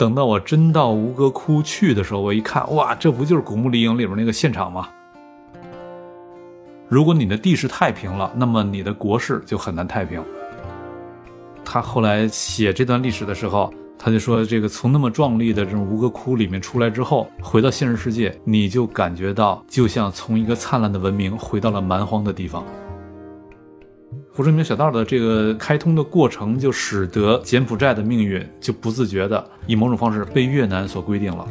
等到我真到吴哥窟去的时候，我一看，哇，这不就是《古墓丽影》里边那个现场吗？如果你的地势太平了，那么你的国事就很难太平。他后来写这段历史的时候，他就说：“这个从那么壮丽的这种吴哥窟里面出来之后，回到现实世界，你就感觉到就像从一个灿烂的文明回到了蛮荒的地方。”胡志明小道的这个开通的过程，就使得柬埔寨的命运就不自觉的以某种方式被越南所规定了。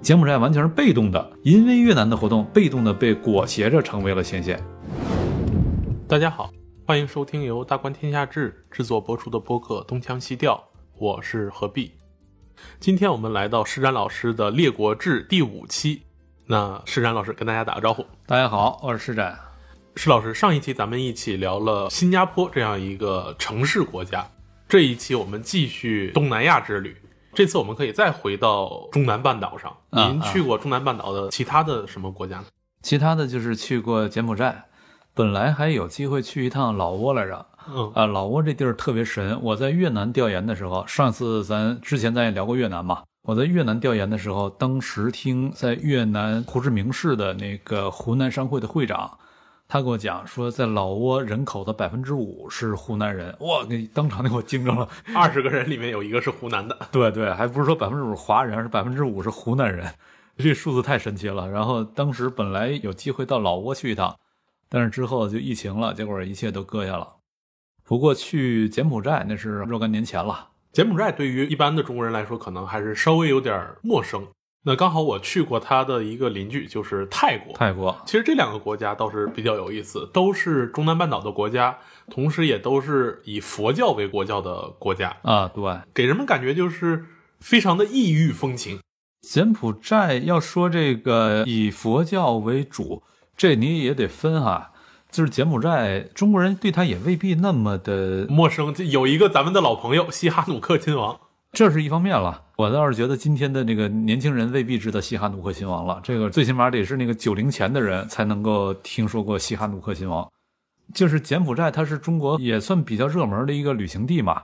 柬埔寨完全是被动的，因为越南的活动，被动的被裹挟着成为了前线。大家好，欢迎收听由大观天下志制作播出的播客《东腔西调》，我是何必。今天我们来到施展老师的《列国志》第五期，那施展老师跟大家打个招呼。大家好，我是施展。施老师，上一期咱们一起聊了新加坡这样一个城市国家，这一期我们继续东南亚之旅。这次我们可以再回到中南半岛上。您去过中南半岛的其他的什么国家呢？其他的就是去过柬埔寨，本来还有机会去一趟老挝来着。嗯啊，老挝这地儿特别神。我在越南调研的时候，上次咱之前咱也聊过越南嘛。我在越南调研的时候，当时听在越南胡志明市的那个湖南商会的会长。他跟我讲说，在老挝人口的百分之五是湖南人，哇，给当场给我惊着了。二十个人里面有一个是湖南的，对对，还不是说百分之五华人，而是百分之五是湖南人，这数字太神奇了。然后当时本来有机会到老挝去一趟，但是之后就疫情了，结果一切都搁下了。不过去柬埔寨那是若干年前了。柬埔寨对于一般的中国人来说，可能还是稍微有点陌生。那刚好我去过他的一个邻居，就是泰国。泰国其实这两个国家倒是比较有意思，都是中南半岛的国家，同时也都是以佛教为国教的国家啊。对，给人们感觉就是非常的异域风情。柬埔寨要说这个以佛教为主，这你也得分哈。就是柬埔寨中国人对他也未必那么的陌生。有一个咱们的老朋友西哈努克亲王。这是一方面了，我倒是觉得今天的这个年轻人未必知道西哈努克亲王了。这个最起码得是那个九零前的人才能够听说过西哈努克亲王。就是柬埔寨，它是中国也算比较热门的一个旅行地嘛。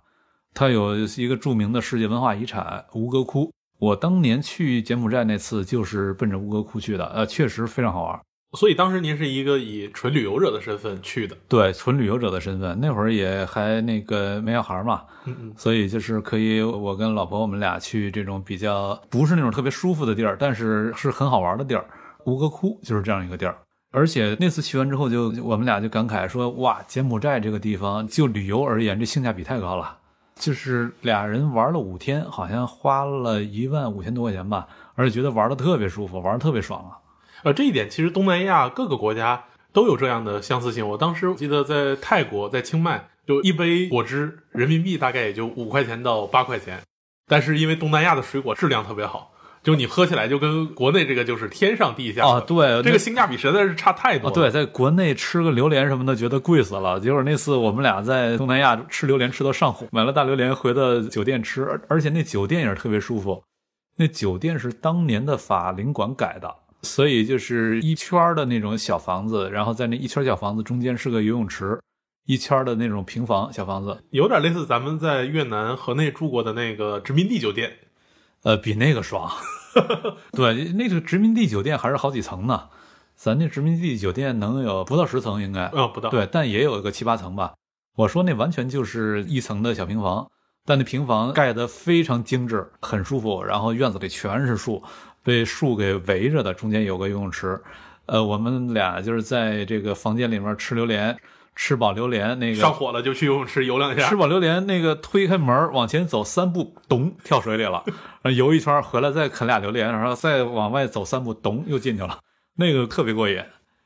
它有一个著名的世界文化遗产吴哥窟。我当年去柬埔寨那次就是奔着吴哥窟去的，呃，确实非常好玩。所以当时您是一个以纯旅游者的身份去的，对，纯旅游者的身份，那会儿也还那个没小孩嘛，嗯嗯，所以就是可以我跟老婆我们俩去这种比较不是那种特别舒服的地儿，但是是很好玩的地儿。吴哥窟就是这样一个地儿，而且那次去完之后，就我们俩就感慨说，哇，柬埔寨这个地方就旅游而言，这性价比太高了，就是俩人玩了五天，好像花了一万五千多块钱吧，而且觉得玩的特别舒服，玩的特别爽啊。呃，这一点其实东南亚各个国家都有这样的相似性。我当时记得在泰国，在清迈，就一杯果汁人民币大概也就五块钱到八块钱，但是因为东南亚的水果质量特别好，就你喝起来就跟国内这个就是天上地下啊。对，这个性价比实在是差太多。对，在国内吃个榴莲什么的觉得贵死了，结果那次我们俩在东南亚吃榴莲吃到上火，买了大榴莲回到酒店吃，而而且那酒店也是特别舒服，那酒店是当年的法领馆改的。所以就是一圈的那种小房子，然后在那一圈小房子中间是个游泳池，一圈的那种平房小房子，有点类似咱们在越南河内住过的那个殖民地酒店，呃，比那个爽。对，那个殖民地酒店还是好几层呢，咱那殖民地酒店能有不到十层应该，嗯，不到。对，但也有个七八层吧。我说那完全就是一层的小平房，但那平房盖得非常精致，很舒服，然后院子里全是树。被树给围着的，中间有个游泳池，呃，我们俩就是在这个房间里面吃榴莲，吃饱榴莲那个上火了就去游泳池游两下，吃饱榴莲那个推开门往前走三步，咚跳水里了，游一圈回来再啃俩榴莲，然后再往外走三步，咚又进去了，那个特别过瘾。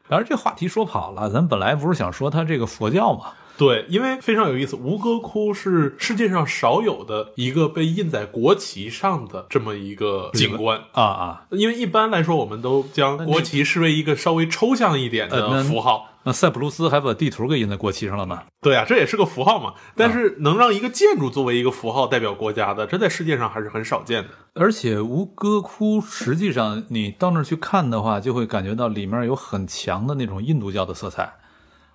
当然这话题说跑了，咱本来不是想说他这个佛教嘛。对，因为非常有意思，吴哥窟是世界上少有的一个被印在国旗上的这么一个景观啊啊！因为一般来说，我们都将国旗视为一个稍微抽象一点的符号。那塞浦路斯还把地图给印在国旗上了呢？对啊，这也是个符号嘛。但是能让一个建筑作为一个符号代表国家的，这在世界上还是很少见的。而且吴哥窟实际上你到那儿去看的话，就会感觉到里面有很强的那种印度教的色彩。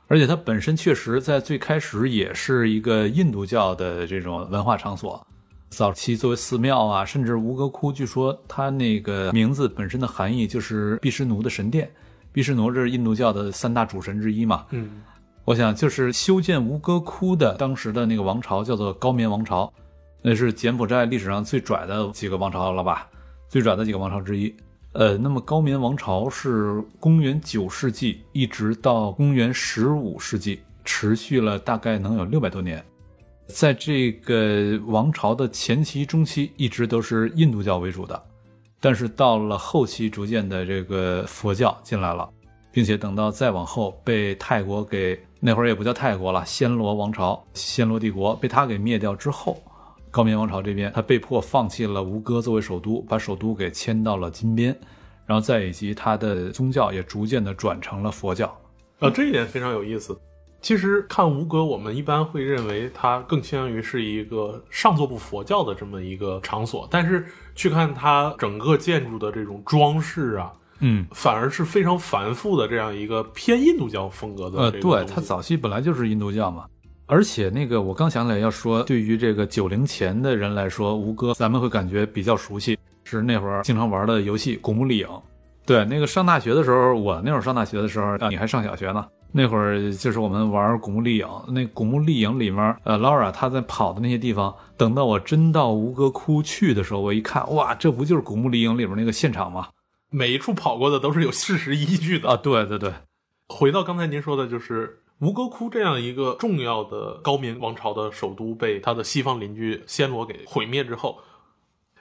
而且它本身确实在最开始也是一个印度教的这种文化场所，早期作为寺庙啊，甚至吴哥窟，据说它那个名字本身的含义就是毗湿奴的神殿。毗湿奴这是印度教的三大主神之一嘛？嗯，我想就是修建吴哥窟的当时的那个王朝叫做高棉王朝，那是柬埔寨历史上最拽的几个王朝了吧？最拽的几个王朝之一。呃，那么高棉王朝是公元九世纪一直到公元十五世纪，持续了大概能有六百多年。在这个王朝的前期、中期，一直都是印度教为主的。但是到了后期，逐渐的这个佛教进来了，并且等到再往后被泰国给那会儿也不叫泰国了，暹罗王朝、暹罗帝国被他给灭掉之后，高棉王朝这边他被迫放弃了吴哥作为首都，把首都给迁到了金边，然后再以及他的宗教也逐渐的转成了佛教。啊，这一点非常有意思。其实看吴哥，我们一般会认为它更倾向于是一个上座部佛教的这么一个场所，但是去看它整个建筑的这种装饰啊，嗯，反而是非常繁复的这样一个偏印度教风格的。呃，对，它早期本来就是印度教嘛。而且那个我刚想起来要说，对于这个九零前的人来说，吴哥咱们会感觉比较熟悉，是那会儿经常玩的游戏《古墓丽影》。对，那个上大学的时候，我那会儿上大学的时候，啊，你还上小学呢。那会儿就是我们玩《古墓丽影》，那《古墓丽影》里面，呃，Laura 她在跑的那些地方，等到我真到吴哥窟去的时候，我一看，哇，这不就是《古墓丽影》里面那个现场吗？每一处跑过的都是有事实依据的啊！对对对。回到刚才您说的，就是吴哥窟这样一个重要的高棉王朝的首都被他的西方邻居暹罗给毁灭之后，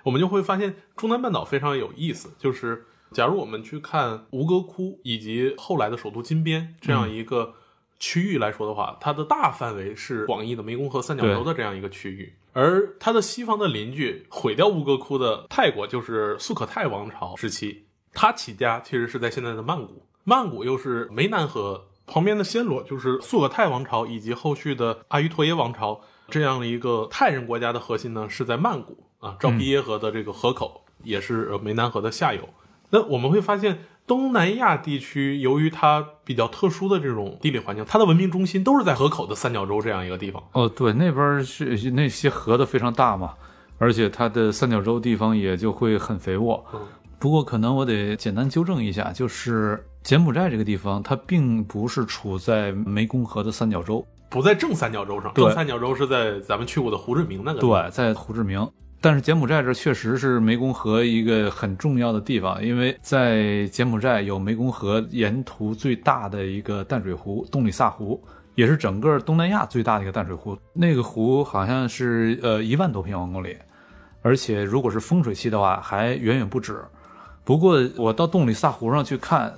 我们就会发现中南半岛非常有意思，就是。假如我们去看吴哥窟以及后来的首都金边这样一个区域来说的话，它的大范围是广义的湄公河三角洲的这样一个区域，而它的西方的邻居毁掉吴哥窟的泰国就是素可泰王朝时期，它起家其实是在现在的曼谷，曼谷又是湄南河旁边的暹罗，就是素可泰王朝以及后续的阿瑜陀耶王朝这样的一个泰人国家的核心呢是在曼谷啊，昭披耶河的这个河口也是湄南河的下游。那我们会发现，东南亚地区由于它比较特殊的这种地理环境，它的文明中心都是在河口的三角洲这样一个地方。哦，对，那边是那些河的非常大嘛，而且它的三角洲地方也就会很肥沃。不过可能我得简单纠正一下，就是柬埔寨这个地方，它并不是处在湄公河的三角洲，不在正三角洲上。正三角洲是在咱们去过的胡志明那个。对，在胡志明。但是柬埔寨这确实是湄公河一个很重要的地方，因为在柬埔寨有湄公河沿途最大的一个淡水湖——洞里萨湖，也是整个东南亚最大的一个淡水湖。那个湖好像是呃一万多平方公里，而且如果是丰水期的话，还远远不止。不过我到洞里萨湖上去看，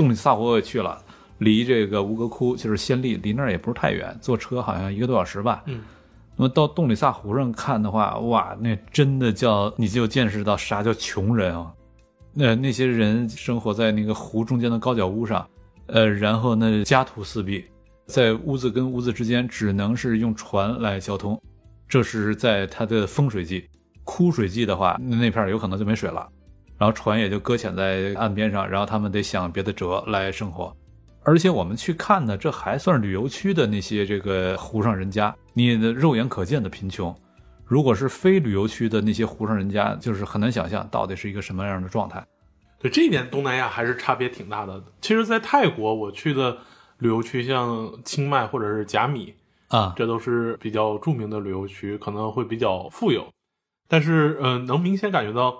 洞里萨湖我也去了，离这个吴哥窟就是暹粒，离那儿也不是太远，坐车好像一个多小时吧。嗯。那么到洞里萨湖上看的话，哇，那真的叫你就见识到啥叫穷人啊！那那些人生活在那个湖中间的高脚屋上，呃，然后那家徒四壁，在屋子跟屋子之间只能是用船来交通。这是在它的丰水季，枯水季的话，那片有可能就没水了，然后船也就搁浅在岸边上，然后他们得想别的辙来生活。而且我们去看呢，这还算是旅游区的那些这个湖上人家，你的肉眼可见的贫穷。如果是非旅游区的那些湖上人家，就是很难想象到底是一个什么样的状态。对这一点，东南亚还是差别挺大的。其实，在泰国我去的旅游区，像清迈或者是甲米啊，这都是比较著名的旅游区，可能会比较富有。但是，嗯，能明显感觉到，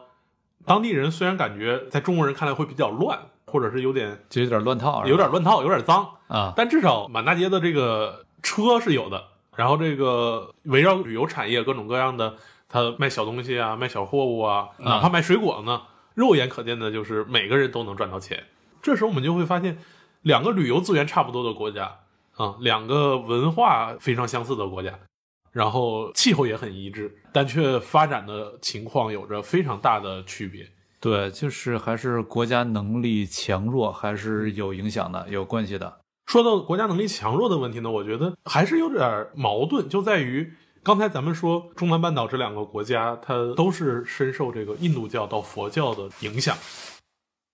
当地人虽然感觉在中国人看来会比较乱。或者是有点就有点乱套，有点乱套，有点脏啊。但至少满大街的这个车是有的，然后这个围绕旅游产业各种各样的，他卖小东西啊，卖小货物啊，哪怕卖水果呢，肉眼可见的就是每个人都能赚到钱。这时候我们就会发现，两个旅游资源差不多的国家啊，两个文化非常相似的国家，然后气候也很一致，但却发展的情况有着非常大的区别。对，就是还是国家能力强弱还是有影响的，有关系的。说到国家能力强弱的问题呢，我觉得还是有点矛盾，就在于刚才咱们说中南半岛这两个国家，它都是深受这个印度教到佛教的影响，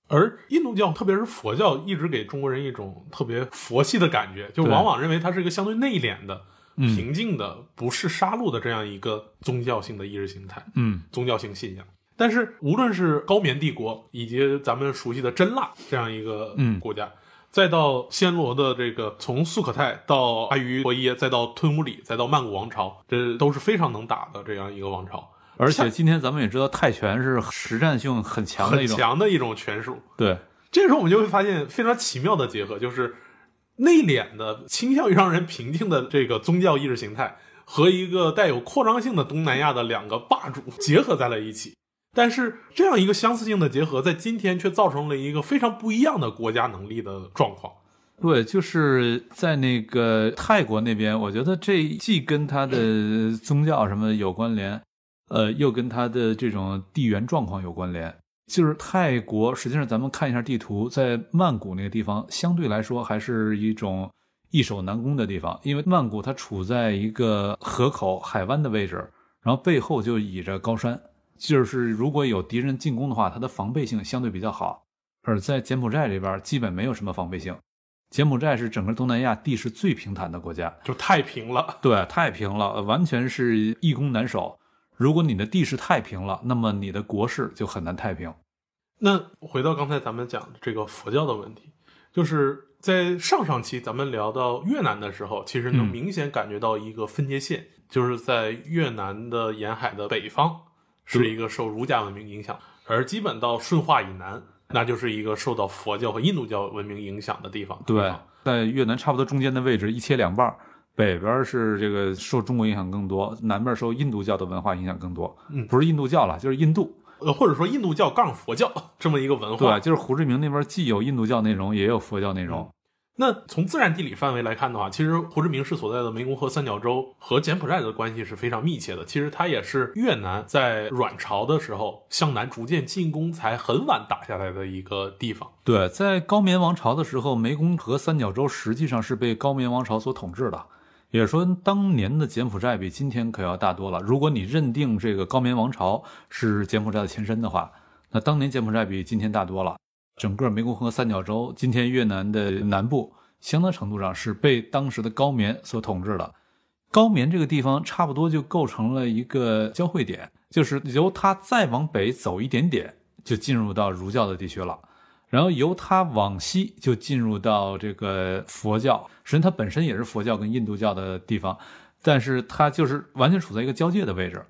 而印度教特别是佛教一直给中国人一种特别佛系的感觉，就往往认为它是一个相对内敛的、嗯平静的、不是杀戮的这样一个宗教性的意识形态、嗯。宗教性信仰。但是，无论是高棉帝国，以及咱们熟悉的真腊这样一个嗯。国家，再到暹罗的这个从素可泰到阿瑜陀耶，再到吞武里，再到曼谷王朝，这都是非常能打的这样一个王朝，而且今天咱们也知道，泰拳是实战性很强的很一种，强的一种拳术。对，这个时候我们就会发现非常奇妙的结合，就是内敛的、倾向于让人平静的这个宗教意识形态，和一个带有扩张性的东南亚的两个霸主结合在了一起。但是这样一个相似性的结合，在今天却造成了一个非常不一样的国家能力的状况。对，就是在那个泰国那边，我觉得这既跟他的宗教什么有关联，呃，又跟他的这种地缘状况有关联。就是泰国，实际上咱们看一下地图，在曼谷那个地方，相对来说还是一种易守难攻的地方，因为曼谷它处在一个河口海湾的位置，然后背后就倚着高山，就是如果有敌人进攻的话，它的防备性相对比较好。而在柬埔寨这边，基本没有什么防备性。柬埔寨是整个东南亚地势最平坦的国家，就太平了。对，太平了，完全是易攻难守。如果你的地势太平了，那么你的国势就很难太平。那回到刚才咱们讲的这个佛教的问题，就是在上上期咱们聊到越南的时候，其实能嗯明显感觉到一个分界线，就是在越南的沿海的北方是一个受儒家文明影响，而基本到顺化以南，那就是一个受到佛教和印度教文明影响的地方。对，在越南差不多中间的位置一切两半儿，北边是这个受中国影响更多，南边受印度教的文化影响更多。嗯不是印度教了，就是印度。呃，或者说印度教杠佛教这么一个文化。对，就是胡志明那边既有印度教内容，也有佛教内容。那从自然地理范围来看的话，其实胡志明市所在的湄公河三角洲和柬埔寨的关系是非常密切的。其实它也是越南在阮朝的时候向南逐渐进攻才很晚打下来的一个地方。对，在高棉王朝的时候，湄公河三角洲实际上是被高棉王朝所统治的。也说，当年的柬埔寨比今天可要大多了。如果你认定这个高棉王朝是柬埔寨的前身的话，那当年柬埔寨比今天大多了。整个湄公河三角洲，今天越南的南部，相当程度上是被当时的高棉所统治的。高棉这个地方差不多就构成了一个交汇点，就是由它再往北走一点点，就进入到儒教的地区了。然后由它往西就进入到这个佛教，实际上它本身也是佛教跟印度教的地方，但是它就是完全处在一个交界的位置。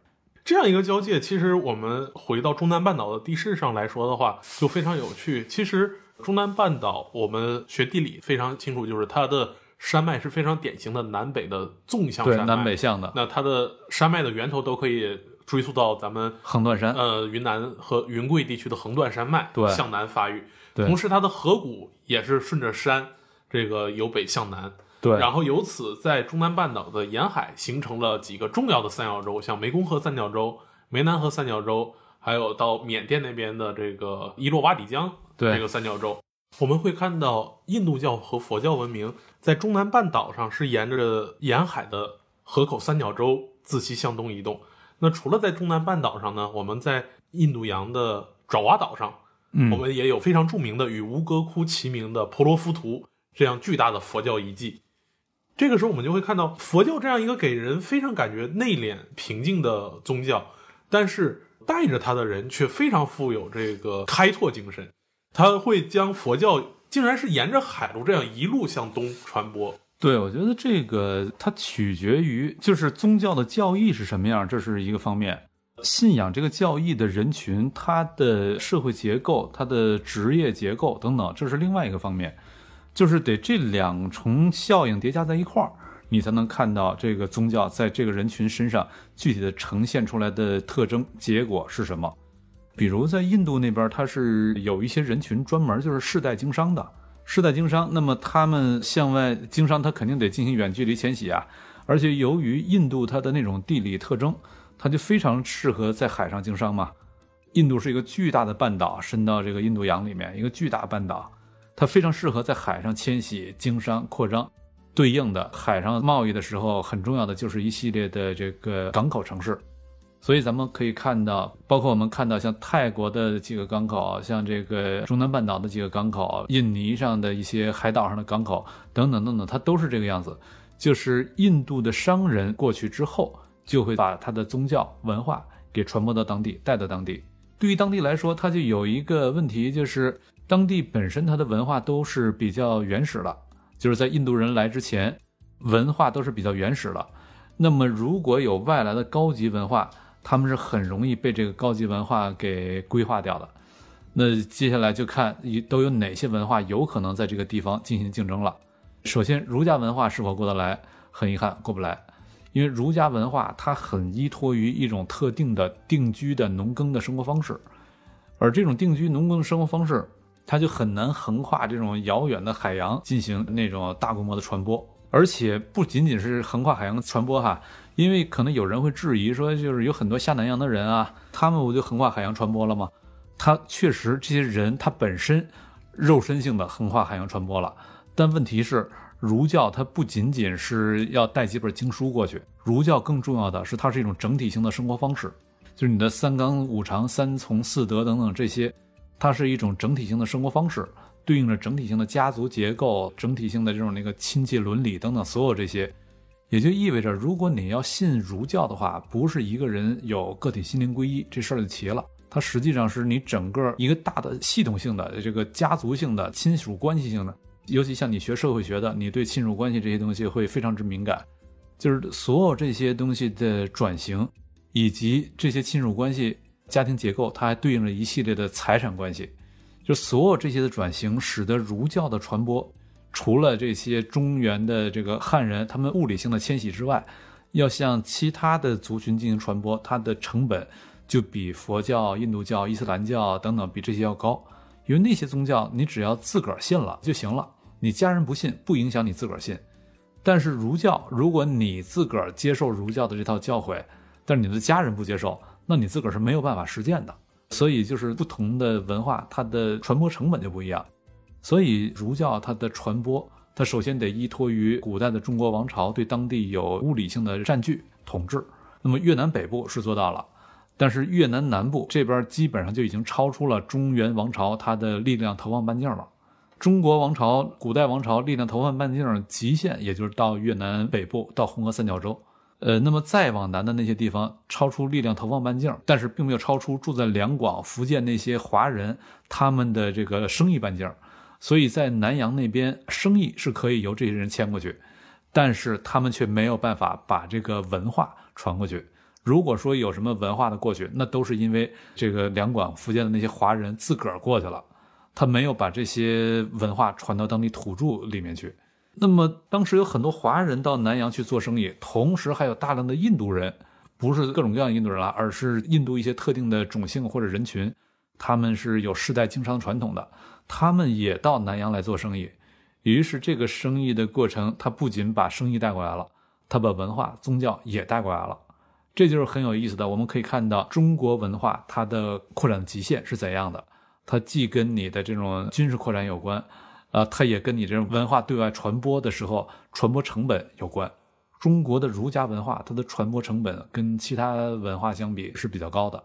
这样一个交界，其实我们回到中南半岛的地势上来说的话，就非常有趣。其实中南半岛，我们学地理非常清楚，就是它的山脉是非常典型的南北的纵向对，山脉。南北向的那它的山脉的源头都可以追溯到咱们横断山，呃云南和云贵地区的横断山脉，对向南发育。对同时它的河谷也是顺着山，这个由北向南。对，然后由此在中南半岛的沿海形成了几个重要的三角洲，像湄公河三角洲、湄南河三角洲，还有到缅甸那边的这个伊洛瓦底江对这个三角洲。我们会看到印度教和佛教文明在中南半岛上是沿着沿海的河口三角洲自西向东移动。那除了在中南半岛上呢，我们在印度洋的爪哇岛上，嗯，我们也有非常著名的与吴哥窟齐名的婆罗浮屠这样巨大的佛教遗迹。这个时候，我们就会看到佛教这样一个给人非常感觉内敛平静的宗教，但是带着它的人却非常富有这个开拓精神。他会将佛教竟然是沿着海路这样一路向东传播。对，我觉得这个它取决于就是宗教的教义是什么样，这是一个方面。信仰这个教义的人群，他的社会结构、他的职业结构等等，这是另外一个方面。就是得这两重效应叠加在一块儿，你才能看到这个宗教在这个人群身上具体的呈现出来的特征结果是什么。比如在印度那边，它是有一些人群专门就是世代经商的，世代经商，那么他们向外经商，他肯定得进行远距离迁徙啊。而且由于印度它的那种地理特征，它就非常适合在海上经商嘛。印度是一个巨大的半岛，伸到这个印度洋里面，一个巨大半岛，它非常适合在海上迁徙、经商、扩张。对应的海上贸易的时候，很重要的就是一系列的这个港口城市。所以咱们可以看到，包括我们看到像泰国的几个港口，像这个中南半岛的几个港口，印尼上的一些海岛上的港口等等等等，它都是这个样子。就是印度的商人过去之后，就会把他的宗教文化给传播到当地，带到当地。对于当地来说，它就有一个问题，就是当地本身它的文化都是比较原始了，就是在印度人来之前，文化都是比较原始了。那么如果有外来的高级文化，他们是很容易被这个高级文化给规划掉的。那接下来就看都有哪些文化有可能在这个地方进行竞争了。首先，儒家文化是否过得来？很遗憾，过不来。因为儒家文化它很依托于一种特定的定居的农耕的生活方式，而这种定居农耕的生活方式，它就很难横跨这种遥远的海洋进行那种大规模的传播。而且不仅仅是横跨海洋传播哈，因为可能有人会质疑说，就是有很多下南洋的人啊，他们不就横跨海洋传播了吗？他确实这些人他本身肉身性的横跨海洋传播了，但问题是。儒教它不仅仅是要带几本经书过去，儒教更重要的是它是一种整体性的生活方式，就是你的三纲五常、三从四德等等这些，它是一种整体性的生活方式，对应着整体性的家族结构、整体性的这种那个亲戚伦理等等所有这些，也就意味着，如果你要信儒教的话，不是一个人有个体心灵皈依这事儿就齐了，它实际上是你整个一个大的系统性的这个家族性的亲属关系性的。尤其像你学社会学的，你对亲属关系这些东西会非常之敏感，就是所有这些东西的转型，以及这些亲属关系、家庭结构，它还对应着一系列的财产关系，就所有这些的转型，使得儒教的传播，除了这些中原的这个汉人他们物理性的迁徙之外，要向其他的族群进行传播，它的成本就比佛教、印度教、伊斯兰教等等比这些要高，因为那些宗教你只要自个儿信了就行了。你家人不信不影响你自个儿信，但是儒教，如果你自个儿接受儒教的这套教诲，但是你的家人不接受，那你自个儿是没有办法实践的。所以就是不同的文化，它的传播成本就不一样。所以儒教它的传播，它首先得依托于古代的中国王朝对当地有物理性的占据统治。那么越南北部是做到了，但是越南南部这边基本上就已经超出了中原王朝它的力量投放半径了。中国王朝、古代王朝力量投放半径极限，也就是到越南北部，到红河三角洲。呃，那么再往南的那些地方，超出力量投放半径，但是并没有超出住在两广、福建那些华人他们的这个生意半径。所以在南洋那边，生意是可以由这些人迁过去，但是他们却没有办法把这个文化传过去。如果说有什么文化的过去，那都是因为这个两广、福建的那些华人自个儿过去了。他没有把这些文化传到当地土著里面去。那么当时有很多华人到南洋去做生意，同时还有大量的印度人，不是各种各样的印度人了，而是印度一些特定的种姓或者人群，他们是有世代经商传统的，他们也到南洋来做生意。于是这个生意的过程，他不仅把生意带过来了，他把文化、宗教也带过来了。这就是很有意思的。我们可以看到中国文化它的扩展极限是怎样的。它既跟你的这种军事扩展有关，啊，它也跟你这种文化对外传播的时候传播成本有关。中国的儒家文化，它的传播成本跟其他文化相比是比较高的。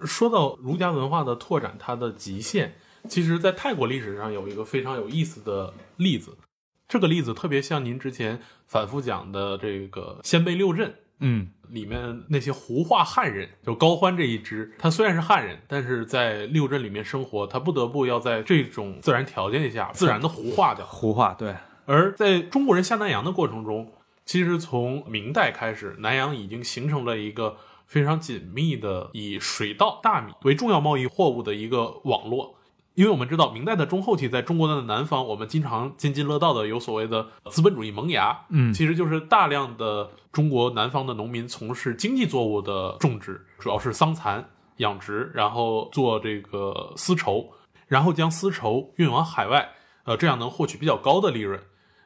说到儒家文化的拓展，它的极限，其实，在泰国历史上有一个非常有意思的例子。这个例子特别像您之前反复讲的这个鲜卑六镇。嗯，里面那些胡化汉人，就高欢这一支，他虽然是汉人，但是在六镇里面生活，他不得不要在这种自然条件下自然的胡化掉。胡化，对。而在中国人下南洋的过程中，其实从明代开始，南洋已经形成了一个非常紧密的以水稻、大米为重要贸易货物的一个网络。因为我们知道，明代的中后期，在中国的南方，我们经常津津乐道的有所谓的资本主义萌芽，嗯，其实就是大量的中国南方的农民从事经济作物的种植，主要是桑蚕养殖，然后做这个丝绸，然后将丝绸运往海外，呃，这样能获取比较高的利润，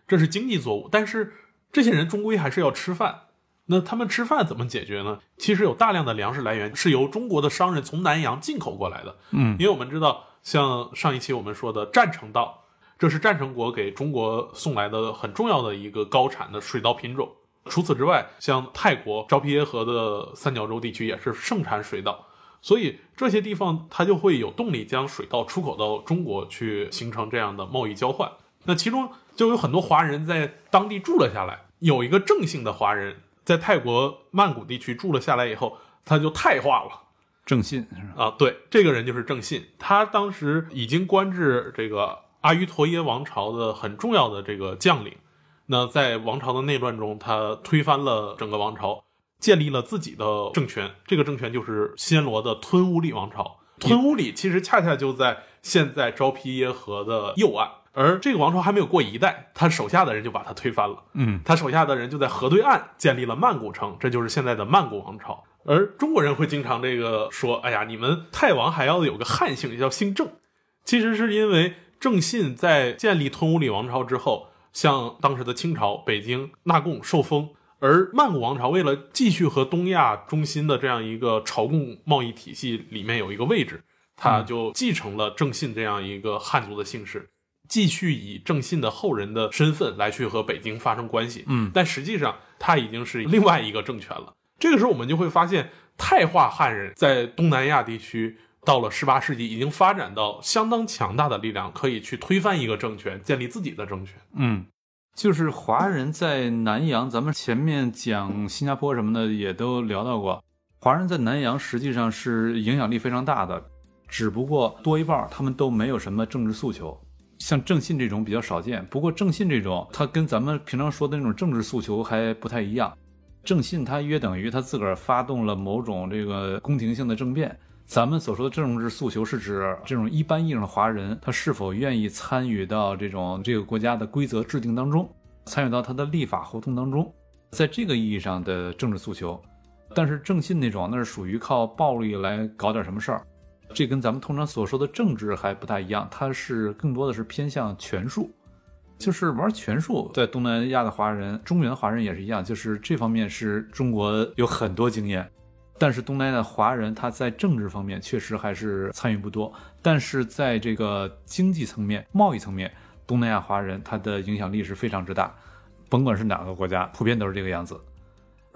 这是经济作物。但是这些人终归还是要吃饭，那他们吃饭怎么解决呢？其实有大量的粮食来源是由中国的商人从南洋进口过来的，嗯，因为我们知道。像上一期我们说的占城稻，这是占城国给中国送来的很重要的一个高产的水稻品种。除此之外，像泰国昭披耶河的三角洲地区也是盛产水稻，所以这些地方它就会有动力将水稻出口到中国去，形成这样的贸易交换。那其中就有很多华人在当地住了下来，有一个郑姓的华人在泰国曼谷地区住了下来以后，他就泰化了。郑信？啊，对，这个人就是郑信，他当时已经官至这个阿瑜陀耶王朝的很重要的这个将领。那在王朝的内乱中，他推翻了整个王朝，建立了自己的政权。这个政权就是暹罗的吞乌里王朝。吞乌里其实恰恰就在现在昭披耶河的右岸，而这个王朝还没有过一代，他手下的人就把他推翻了。嗯，他手下的人就在河对岸建立了曼谷城，这就是现在的曼谷王朝。而中国人会经常这个说：“哎呀，你们泰王还要有个汉姓，叫姓郑。”其实是因为郑信在建立吞武里王朝之后，向当时的清朝北京纳贡受封，而曼谷王朝为了继续和东亚中心的这样一个朝贡贸易体系里面有一个位置，他就继承了郑信这样一个汉族的姓氏，继续以郑信的后人的身份来去和北京发生关系。嗯，但实际上他已经是另外一个政权了。这个时候，我们就会发现，泰化汉人在东南亚地区到了十八世纪，已经发展到相当强大的力量，可以去推翻一个政权，建立自己的政权。嗯，就是华人在南洋，咱们前面讲新加坡什么的也都聊到过，华人在南洋实际上是影响力非常大的，只不过多一半他们都没有什么政治诉求，像郑信这种比较少见。不过郑信这种，他跟咱们平常说的那种政治诉求还不太一样。郑信他约等于他自个儿发动了某种这个宫廷性的政变。咱们所说的政治诉求是指这种一般意义上的华人，他是否愿意参与到这种这个国家的规则制定当中，参与到他的立法活动当中，在这个意义上的政治诉求。但是郑信那种，那是属于靠暴力来搞点什么事儿，这跟咱们通常所说的政治还不太一样，它是更多的是偏向权术。就是玩权术，在东南亚的华人、中原华人也是一样，就是这方面是中国有很多经验，但是东南亚的华人他在政治方面确实还是参与不多，但是在这个经济层面、贸易层面，东南亚华人他的影响力是非常之大，甭管是哪个国家，普遍都是这个样子。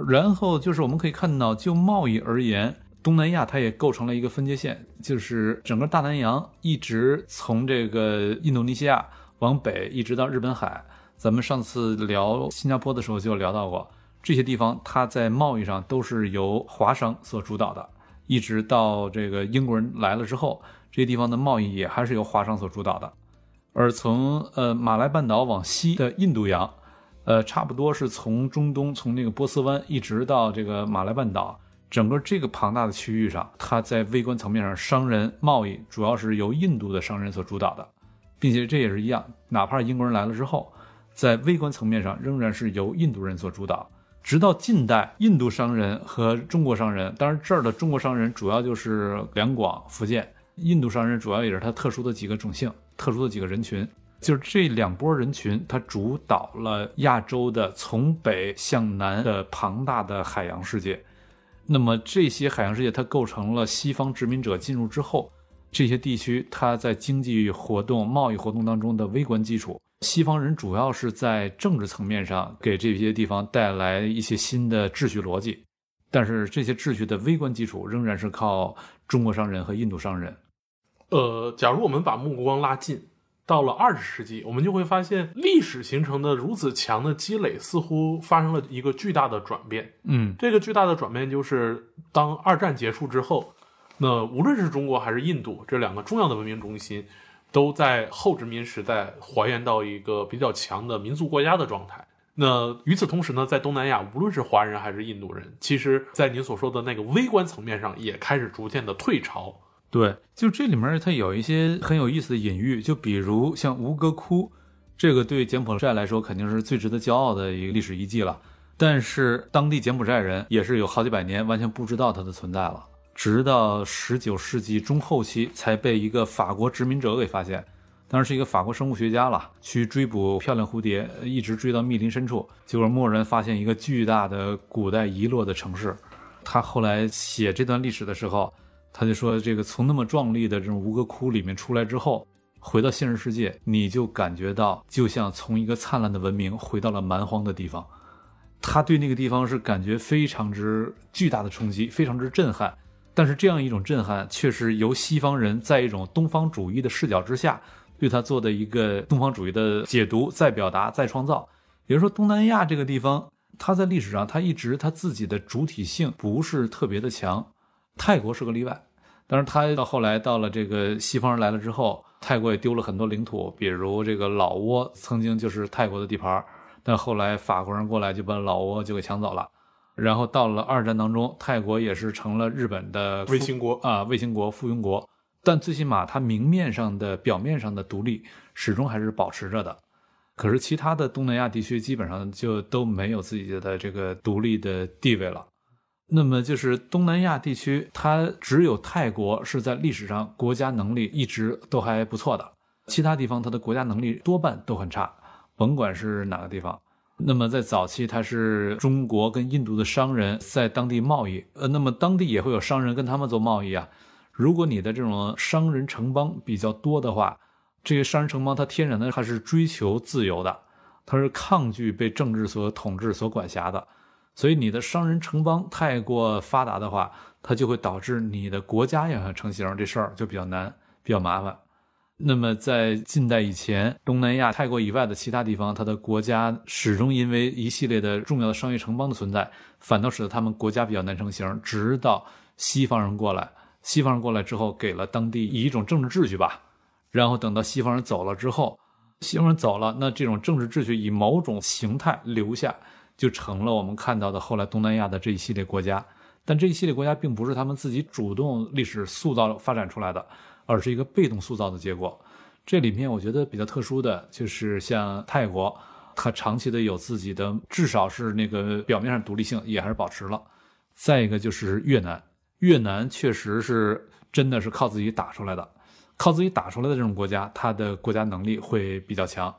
然后就是我们可以看到，就贸易而言，东南亚它也构成了一个分界线，就是整个大南洋一直从这个印度尼西亚。往北一直到日本海，咱们上次聊新加坡的时候就聊到过，这些地方它在贸易上都是由华商所主导的，一直到这个英国人来了之后，这些地方的贸易也还是由华商所主导的。而从呃马来半岛往西的印度洋，呃差不多是从中东从那个波斯湾一直到这个马来半岛，整个这个庞大的区域上，它在微观层面上商人贸易主要是由印度的商人所主导的。并且这也是一样，哪怕英国人来了之后，在微观层面上仍然是由印度人所主导。直到近代，印度商人和中国商人，当然这儿的中国商人主要就是两广、福建；印度商人主要也是他特殊的几个种姓、特殊的几个人群，就是这两拨人群，他主导了亚洲的从北向南的庞大的海洋世界。那么这些海洋世界，它构成了西方殖民者进入之后。这些地区，它在经济活动、贸易活动当中的微观基础，西方人主要是在政治层面上给这些地方带来一些新的秩序逻辑，但是这些秩序的微观基础仍然是靠中国商人和印度商人。呃，假如我们把目光拉近，到了二十世纪，我们就会发现历史形成的如此强的积累，似乎发生了一个巨大的转变。嗯，这个巨大的转变就是当二战结束之后。那无论是中国还是印度这两个重要的文明中心，都在后殖民时代还原到一个比较强的民族国家的状态。那与此同时呢，在东南亚，无论是华人还是印度人，其实，在您所说的那个微观层面上，也开始逐渐的退潮。对，就这里面它有一些很有意思的隐喻，就比如像吴哥窟，这个对柬埔寨来说肯定是最值得骄傲的一个历史遗迹了，但是当地柬埔寨人也是有好几百年完全不知道它的存在了。直到十九世纪中后期才被一个法国殖民者给发现，当然是一个法国生物学家了，去追捕漂亮蝴蝶，一直追到密林深处，结果蓦然发现一个巨大的古代遗落的城市。他后来写这段历史的时候，他就说：“这个从那么壮丽的这种吴哥窟里面出来之后，回到现实世界，你就感觉到就像从一个灿烂的文明回到了蛮荒的地方。”他对那个地方是感觉非常之巨大的冲击，非常之震撼。但是这样一种震撼，却是由西方人在一种东方主义的视角之下，对他做的一个东方主义的解读、再表达、再创造，也就是说，东南亚这个地方，它在历史上它一直它自己的主体性不是特别的强，泰国是个例外。但是它到后来到了这个西方人来了之后，泰国也丢了很多领土，比如这个老挝曾经就是泰国的地盘，但后来法国人过来就把老挝就给抢走了。然后到了二战当中，泰国也是成了日本的卫星国啊，卫星国附庸国。但最起码它明面上的、表面上的独立始终还是保持着的。可是其他的东南亚地区基本上就都没有自己的这个独立的地位了。那么就是东南亚地区，它只有泰国是在历史上国家能力一直都还不错的，其他地方它的国家能力多半都很差，甭管是哪个地方。那么在早期，它是中国跟印度的商人在当地贸易，呃，那么当地也会有商人跟他们做贸易啊。如果你的这种商人城邦比较多的话，这些商人城邦它天然的它是追求自由的，它是抗拒被政治所统治、所管辖的。所以你的商人城邦太过发达的话，它就会导致你的国家要想成型，这事儿就比较难、比较麻烦。那么在近代以前，东南亚、泰国以外的其他地方，它的国家始终因为一系列的重要的商业城邦的存在，反倒使得他们国家比较难成型。直到西方人过来。西方人过来之后，给了当地以一种政治秩序吧，然后等到西方人走了之后，西方人走了，那这种政治秩序以某种形态留下，就成了我们看到的后来东南亚的这一系列国家。但这一系列国家并不是他们自己主动历史塑造发展出来的，而是一个被动塑造的结果。这里面我觉得比较特殊的就是像泰国，它长期的有自己的，至少是那个表面上独立性也还是保持了。再一个就是越南。越南确实是真的是靠自己打出来的，靠自己打出来的这种国家，它的国家能力会比较强，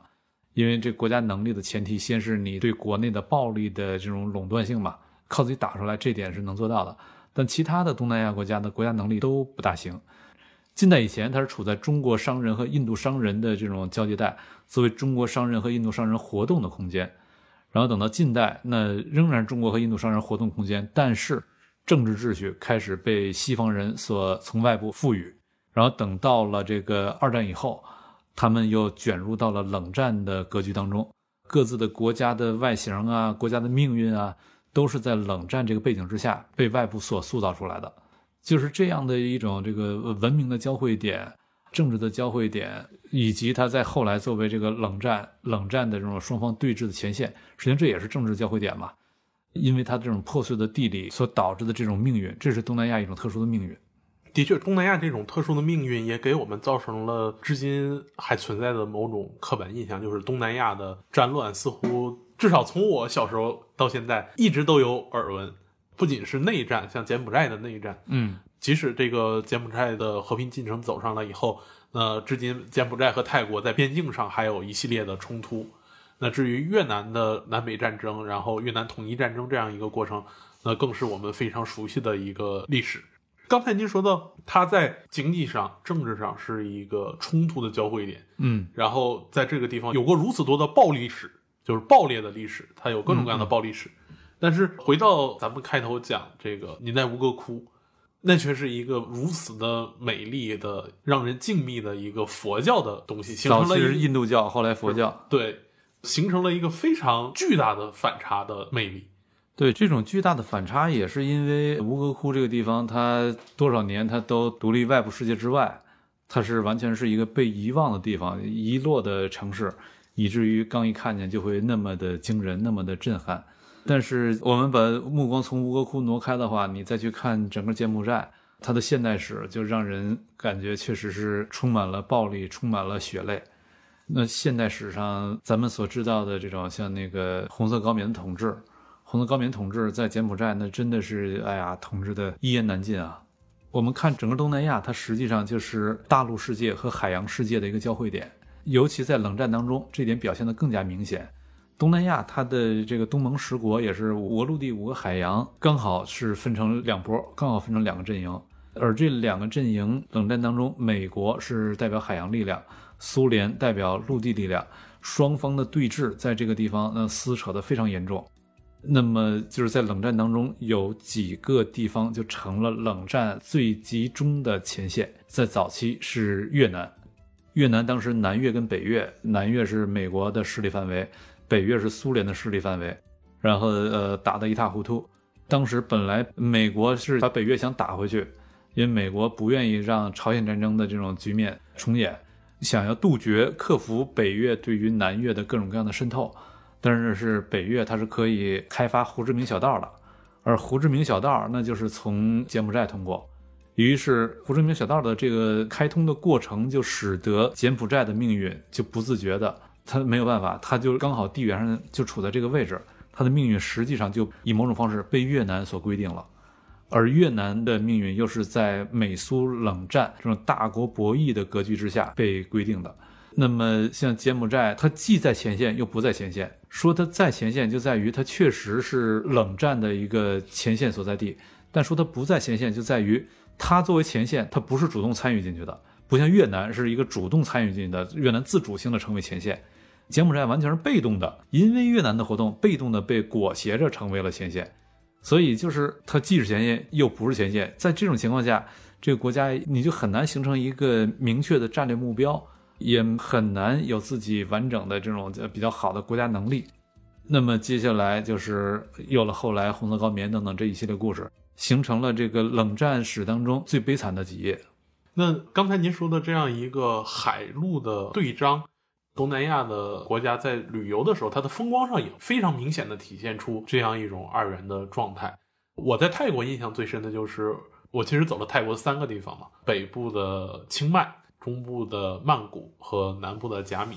因为这国家能力的前提，先是你对国内的暴力的这种垄断性嘛，靠自己打出来，这点是能做到的。但其他的东南亚国家的国家能力都不大行。近代以前，它是处在中国商人和印度商人的这种交界带，作为中国商人和印度商人活动的空间。然后等到近代，那仍然中国和印度商人活动空间，但是。政治秩序开始被西方人所从外部赋予，然后等到了这个二战以后，他们又卷入到了冷战的格局当中，各自的国家的外形啊，国家的命运啊，都是在冷战这个背景之下被外部所塑造出来的，就是这样的一种这个文明的交汇点、政治的交汇点，以及它在后来作为这个冷战冷战的这种双方对峙的前线，实际上这也是政治交汇点嘛。因为它这种破碎的地理所导致的这种命运，这是东南亚一种特殊的命运。的确，东南亚这种特殊的命运也给我们造成了至今还存在的某种刻板印象，就是东南亚的战乱似乎至少从我小时候到现在一直都有耳闻。不仅是内战，像柬埔寨的内战，嗯，即使这个柬埔寨的和平进程走上了以后，那至今柬埔寨和泰国在边境上还有一系列的冲突。那至于越南的南北战争，然后越南统一战争这样一个过程，那更是我们非常熟悉的一个历史。刚才您说到，它在经济上、政治上是一个冲突的交汇点，嗯，然后在这个地方有过如此多的暴历史，就是暴烈的历史，它有各种各样的暴历史。但是回到咱们开头讲这个，你在吴哥窟，那却是一个如此的美丽的、让人静谧的一个佛教的东西，形成了印度教，后来佛教，对。形成了一个非常巨大的反差的魅力。对这种巨大的反差，也是因为吴哥窟这个地方，它多少年它都独立外部世界之外，它是完全是一个被遗忘的地方，遗落的城市，以至于刚一看见就会那么的惊人，那么的震撼。但是我们把目光从吴哥窟挪开的话，你再去看整个柬埔寨，它的现代史就让人感觉确实是充满了暴力，充满了血泪。那现代史上咱们所知道的这种像那个红色高棉的统治，红色高棉统治在柬埔寨那真的是哎呀统治的一言难尽啊。我们看整个东南亚，它实际上就是大陆世界和海洋世界的一个交汇点，尤其在冷战当中，这点表现得更加明显。东南亚它的这个东盟十国也是五个陆地五个海洋，刚好是分成两波，刚好分成两个阵营。而这两个阵营冷战当中，美国是代表海洋力量。苏联代表陆地力量，双方的对峙在这个地方那撕扯得非常严重。那么就是在冷战当中，有几个地方就成了冷战最集中的前线。在早期是越南，越南当时南越跟北越，南越是美国的势力范围，北越是苏联的势力范围，然后呃打得一塌糊涂。当时本来美国是把北越想打回去，因为美国不愿意让朝鲜战争的这种局面重演，想要杜绝、克服北越对于南越的各种各样的渗透。但是是北越它是可以开发胡志明小道的，而胡志明小道那就是从柬埔寨通过。于是，胡志明小道的这个开通的过程，就使得柬埔寨的命运就不自觉的，他没有办法，他就刚好地缘上就处在这个位置，他的命运实际上就以某种方式被越南所规定了，而越南的命运又是在美苏冷战这种大国博弈的格局之下被规定的。那么，像柬埔寨，它既在前线又不在前线。说它在前线，就在于它确实是冷战的一个前线所在地；但说它不在前线，就在于。它作为前线，它不是主动参与进去的，不像越南是一个主动参与进去的，越南自主性的成为前线，柬埔寨完全是被动的，因为越南的活动，被动的被裹挟着成为了前线，所以就是它既是前线又不是前线，在这种情况下，这个国家你就很难形成一个明确的战略目标，也很难有自己完整的这种比较好的国家能力。那么接下来就是有了后来红色高棉等等这一系列故事。形成了这个冷战史当中最悲惨的几页。那刚才您说的这样一个海陆的对章，东南亚的国家在旅游的时候，它的风光上也非常明显的体现出这样一种二元的状态。我在泰国印象最深的就是，我其实走了泰国三个地方嘛，北部的清迈、中部的曼谷和南部的甲米。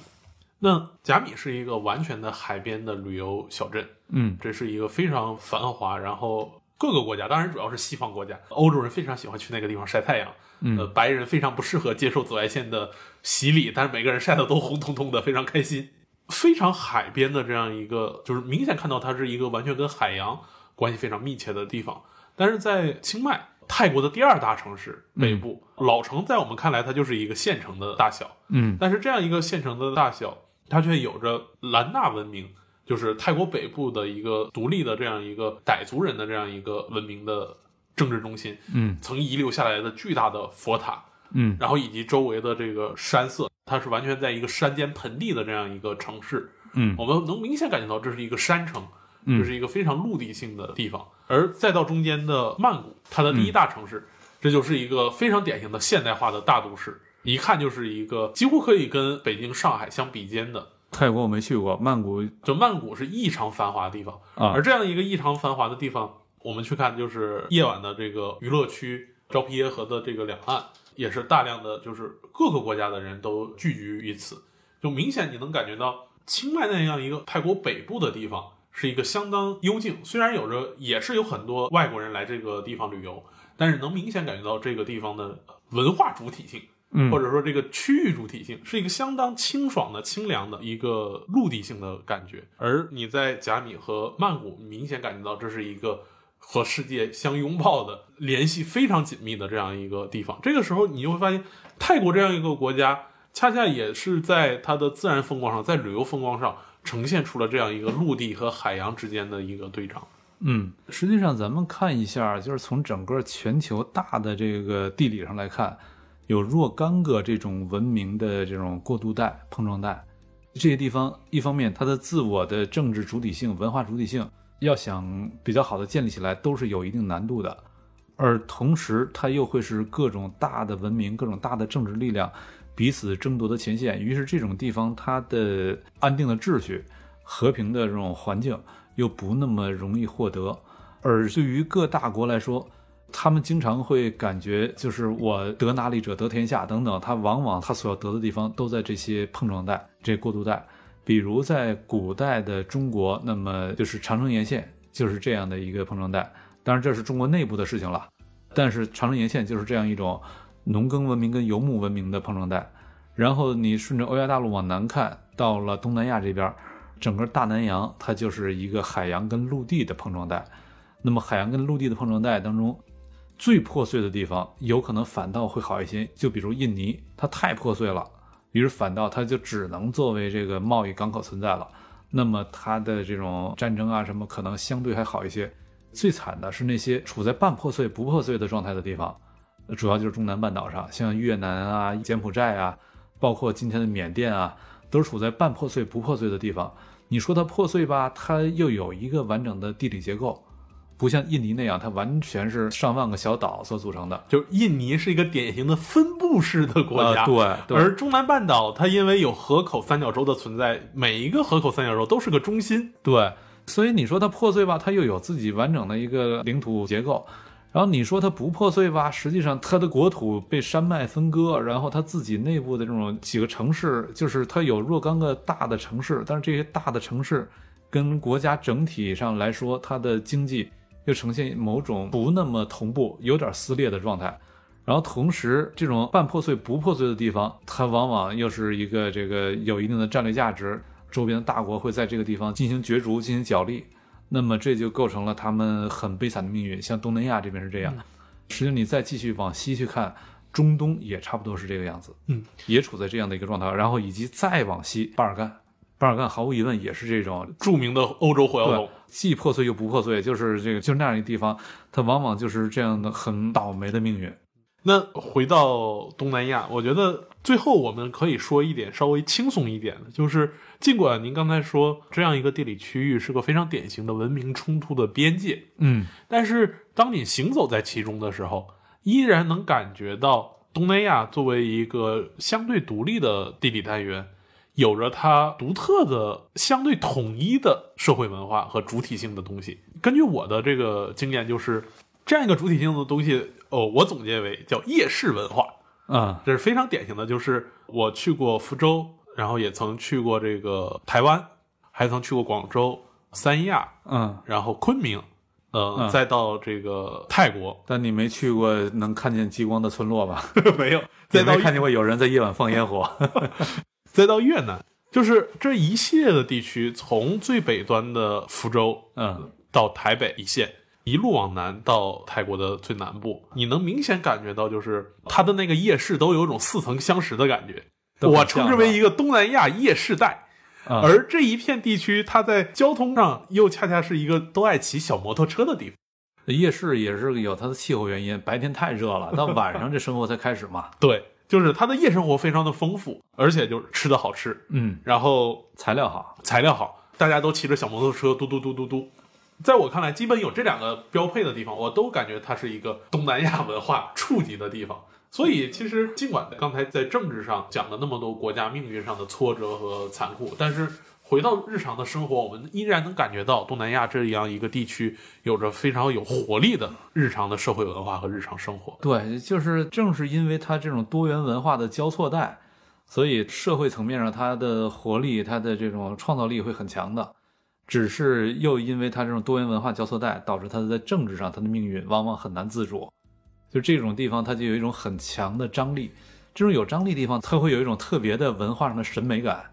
那甲米是一个完全的海边的旅游小镇，嗯，这是一个非常繁华，然后。各个国家，当然主要是西方国家，欧洲人非常喜欢去那个地方晒太阳。呃，白人非常不适合接受紫外线的洗礼，但是每个人晒得都红彤彤的，非常开心。非常海边的这样一个，就是明显看到它是一个完全跟海洋关系非常密切的地方。但是在清迈，泰国的第二大城市北部，老城在我们看来它就是一个县城的大小。嗯，但是这样一个县城的大小，它却有着兰纳文明。就是泰国北部的一个独立的这样一个傣族人的这样一个文明的政治中心，嗯，曾遗留下来的巨大的佛塔，嗯，然后以及周围的这个山色，它是完全在一个山间盆地的这样一个城市，嗯，我们能明显感觉到这是一个山城，这是一个非常陆地性的地方，而再到中间的曼谷，它的第一大城市，这就是一个非常典型的现代化的大都市，一看就是一个几乎可以跟北京、上海相比肩的。泰国我没去过，曼谷。就曼谷是异常繁华的地方。啊。而这样一个异常繁华的地方，我们去看就是夜晚的这个娱乐区，昭披耶河的这个两岸，也是大量的就是各个国家的人都聚集于此。就明显你能感觉到，清迈那样一个泰国北部的地方是一个相当幽静，虽然有着也是有很多外国人来这个地方旅游，但是能明显感觉到这个地方的文化主体性。或者说，这个区域主体性是一个相当清爽的、清凉的一个陆地性的感觉，而你在甲米和曼谷明显感觉到这是一个和世界相拥抱的、联系非常紧密的这样一个地方。这个时候，你就会发现，泰国这样一个国家，恰恰也是在它的自然风光上，在旅游风光上，呈现出了这样一个陆地和海洋之间的一个对仗。嗯，实际上，咱们看一下，就是从整个全球大的这个地理上来看。有若干个这种文明的这种过渡带、碰撞带，这些地方一方面它的自我的政治主体性、文化主体性要想比较好的建立起来，都是有一定难度的，而同时它又会是各种大的文明、各种大的政治力量彼此争夺的前线，于是这种地方它的安定的秩序、和平的这种环境又不那么容易获得，而对于各大国来说。他们经常会感觉，就是我得哪里者得天下等等。他往往他所要得的地方都在这些碰撞带、这过渡带。比如在古代的中国，那么就是长城沿线就是这样的一个碰撞带。当然这是中国内部的事情了，但是长城沿线就是这样一种农耕文明跟游牧文明的碰撞带。然后你顺着欧亚大陆往南看，到了东南亚这边，整个大南洋它就是一个海洋跟陆地的碰撞带。那么海洋跟陆地的碰撞带当中，最破碎的地方，有可能反倒会好一些。就比如印尼，它太破碎了，于是反倒它就只能作为这个贸易港口存在了。那么它的这种战争啊什么，可能相对还好一些。最惨的是那些处在半破碎不破碎的状态的地方，主要就是中南半岛上，像越南啊、柬埔寨啊，包括今天的缅甸啊，都是处在半破碎不破碎的地方。你说它破碎吧，它又有一个完整的地理结构，不像印尼那样，它完全是上万个小岛所组成的。就是印尼是一个典型的分布式的国家，呃对对而中南半岛它因为有河口三角洲的存在，每一个河口三角洲都是个中心。对，所以你说它破碎吧，它又有自己完整的一个领土结构。然后你说它不破碎吧，实际上它的国土被山脉分割，然后它自己内部的这种几个城市，就是它有若干个大的城市，但是这些大的城市跟国家整体上来说，它的经济又呈现某种不那么同步，有点撕裂的状态。然后同时，这种半破碎不破碎的地方，它往往又是一个这个有一定的战略价值，周边的大国会在这个地方进行角逐、进行角力，那么这就构成了他们很悲惨的命运。像东南亚这边是这样，实际上你再继续往西去看，中东也差不多是这个样子，嗯，也处在这样的一个状态。然后以及再往西，巴尔干，巴尔干毫无疑问也是这种著名的欧洲火药桶对，既破碎又不破碎，就是这个就是那样一个地方，它往往就是这样的很倒霉的命运。那回到东南亚，我觉得最后我们可以说一点稍微轻松一点的，就是尽管您刚才说这样一个地理区域是个非常典型的文明冲突的边界，嗯，但是当你行走在其中的时候，依然能感觉到东南亚作为一个相对独立的地理单元，有着它独特的、相对统一的社会文化和主体性的东西。根据我的这个经验，就是这样一个主体性的东西，哦，我总结为叫夜市文化。啊，这是非常典型的，就是我去过福州，然后也曾去过这个台湾，还曾去过广州、三亚，嗯，然后昆明，呃，嗯再到这个泰国，但你没去过能看见极光的村落吧？没有，再看见过有人在夜晚放烟火。再到越南，就是这一系列的地区，从最北端的福州嗯，到台北一线，一路往南到泰国的最南部，你能明显感觉到，就是它的那个夜市都有一种似曾相识的感觉。我称之为一个东南亚夜市带。嗯而这一片地区，它在交通上又恰恰是一个都爱骑小摩托车的地方。夜市也是有它的气候原因，白天太热了，到晚上这生活才开始嘛。对，就是它的夜生活非常的丰富，而且就是吃的好吃，嗯，然后材料好。材料好，大家都骑着小摩托车，嘟嘟嘟嘟嘟。在我看来，基本有这两个标配的地方，我都感觉它是一个东南亚文化触及的地方。所以，其实尽管刚才在政治上讲了那么多国家命运上的挫折和残酷，但是回到日常的生活，我们依然能感觉到东南亚这样一个地区有着非常有活力的日常的社会文化和日常生活。对，就是正是因为它这种多元文化的交错带，所以社会层面上它的活力、它的这种创造力会很强的。只是又因为它这种多元文化交错带，导致它在政治上它的命运往往很难自主。就这种地方，它就有一种很强的张力。这种有张力地方，它会有一种特别的文化上的审美感。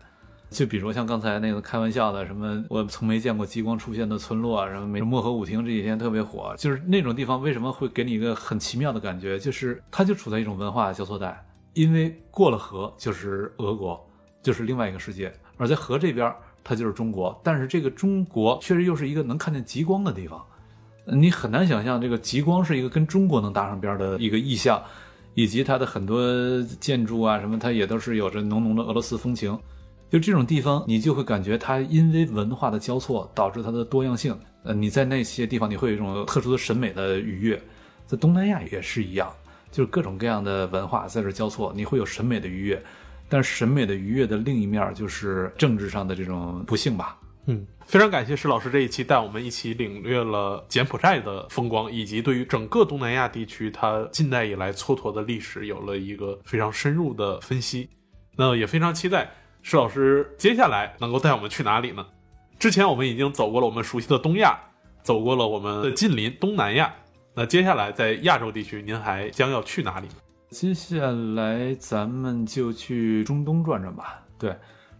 就比如像刚才那个开玩笑的，什么我从没见过极光出现的村落，啊，什么没漠河舞厅这几天特别火，就是那种地方为什么会给你一个很奇妙的感觉？就是它就处在一种文化交错带，因为过了河就是俄国，就是另外一个世界，而在河这边它就是中国，但是这个中国确实又是一个能看见极光的地方，你很难想象这个极光是一个跟中国能搭上边的一个意象，以及它的很多建筑啊什么，它也都是有着浓浓的俄罗斯风情。就这种地方，你就会感觉它因为文化的交错导致它的多样性。呃，你在那些地方你会有一种特殊的审美的愉悦，在东南亚也是一样，就是各种各样的文化在这交错，你会有审美的愉悦。但是审美的愉悦的另一面就是政治上的这种不幸吧。嗯，非常感谢石老师这一期带我们一起领略了柬埔寨的风光，以及对于整个东南亚地区它近代以来蹉跎的历史有了一个非常深入的分析。那也非常期待石老师接下来能够带我们去哪里呢？之前我们已经走过了我们熟悉的东亚，走过了我们的近邻东南亚，那接下来在亚洲地区，您还将要去哪里？接下来咱们就去中东转转吧。对，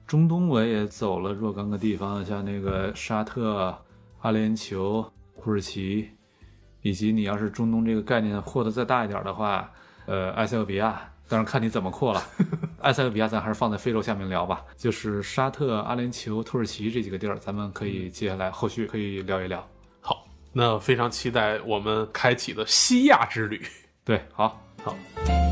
中东我也走了若干个地方，像那个沙特、阿联酋、土耳其，以及你要是中东这个概念扩得再大一点的话，呃，埃塞俄比亚。当然看你怎么扩了，埃塞俄比亚咱还是放在非洲下面聊吧。就是沙特、阿联酋、土耳其这几个地儿，咱们可以接下来后续可以聊一聊。好，那非常期待我们开启的西亚之旅。对，好。好。